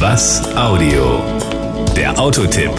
Was Audio? Der Autotipp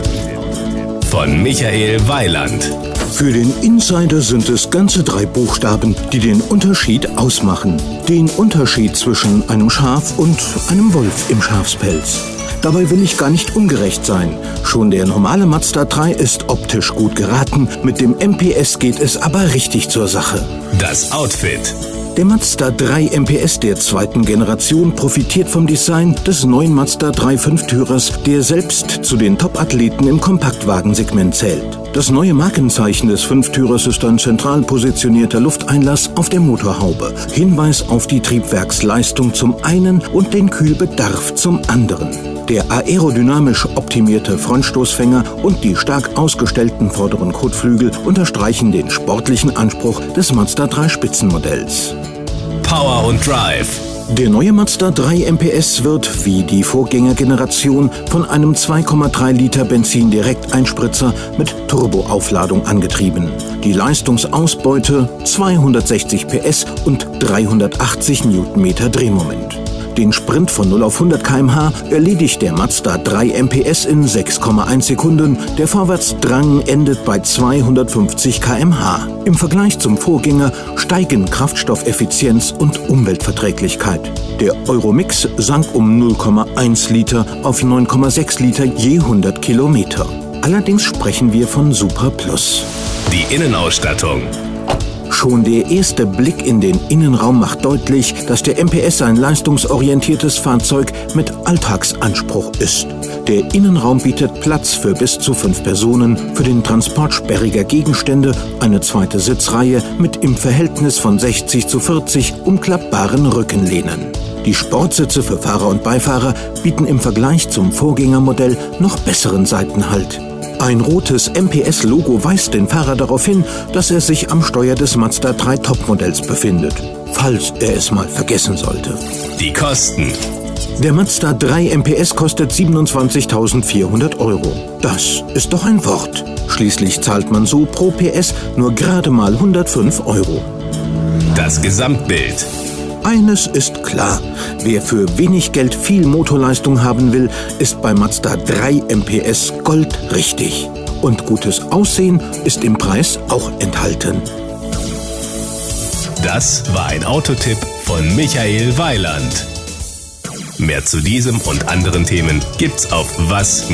von Michael Weiland. Für den Insider sind es ganze drei Buchstaben, die den Unterschied ausmachen. Den Unterschied zwischen einem Schaf und einem Wolf im Schafspelz. Dabei will ich gar nicht ungerecht sein. Schon der normale Mazda 3 ist optisch gut geraten, mit dem MPS geht es aber richtig zur Sache. Das Outfit. Der Mazda 3 MPS der zweiten Generation profitiert vom Design des neuen Mazda 3 Fünftürers, der selbst zu den Top-Athleten im Kompaktwagensegment zählt. Das neue Markenzeichen des Fünftürers ist ein zentral positionierter Lufteinlass auf der Motorhaube. Hinweis auf die Triebwerksleistung zum einen und den Kühlbedarf zum anderen. Der aerodynamisch optimierte Frontstoßfänger und die stark ausgestellten vorderen Kotflügel unterstreichen den sportlichen Anspruch des Mazda 3 Spitzenmodells. Power und Drive. Der neue Mazda 3 MPS wird, wie die Vorgängergeneration, von einem 2,3 Liter Benzin-Direkteinspritzer mit Turboaufladung angetrieben. Die Leistungsausbeute 260 PS und 380 Newtonmeter Drehmoment. Den Sprint von 0 auf 100 km/h erledigt der Mazda 3 MPS in 6,1 Sekunden. Der Vorwärtsdrang endet bei 250 km/h. Im Vergleich zum Vorgänger steigen Kraftstoffeffizienz und Umweltverträglichkeit. Der Euromix sank um 0,1 Liter auf 9,6 Liter je 100 Kilometer. Allerdings sprechen wir von Super Plus. Die Innenausstattung. Schon der erste Blick in den Innenraum macht deutlich, dass der MPS ein leistungsorientiertes Fahrzeug mit Alltagsanspruch ist. Der Innenraum bietet Platz für bis zu fünf Personen, für den Transport sperriger Gegenstände, eine zweite Sitzreihe mit im Verhältnis von 60 zu 40 umklappbaren Rückenlehnen. Die Sportsitze für Fahrer und Beifahrer bieten im Vergleich zum Vorgängermodell noch besseren Seitenhalt. Ein rotes MPS-Logo weist den Fahrer darauf hin, dass er sich am Steuer des Mazda 3 Topmodells befindet, falls er es mal vergessen sollte. Die Kosten. Der Mazda 3 MPS kostet 27.400 Euro. Das ist doch ein Wort. Schließlich zahlt man so pro PS nur gerade mal 105 Euro. Das Gesamtbild. Eines ist klar, wer für wenig Geld viel Motorleistung haben will, ist bei Mazda 3 MPS Gold richtig. Und gutes Aussehen ist im Preis auch enthalten. Das war ein Autotipp von Michael Weiland. Mehr zu diesem und anderen Themen gibt's auf was-audio.de.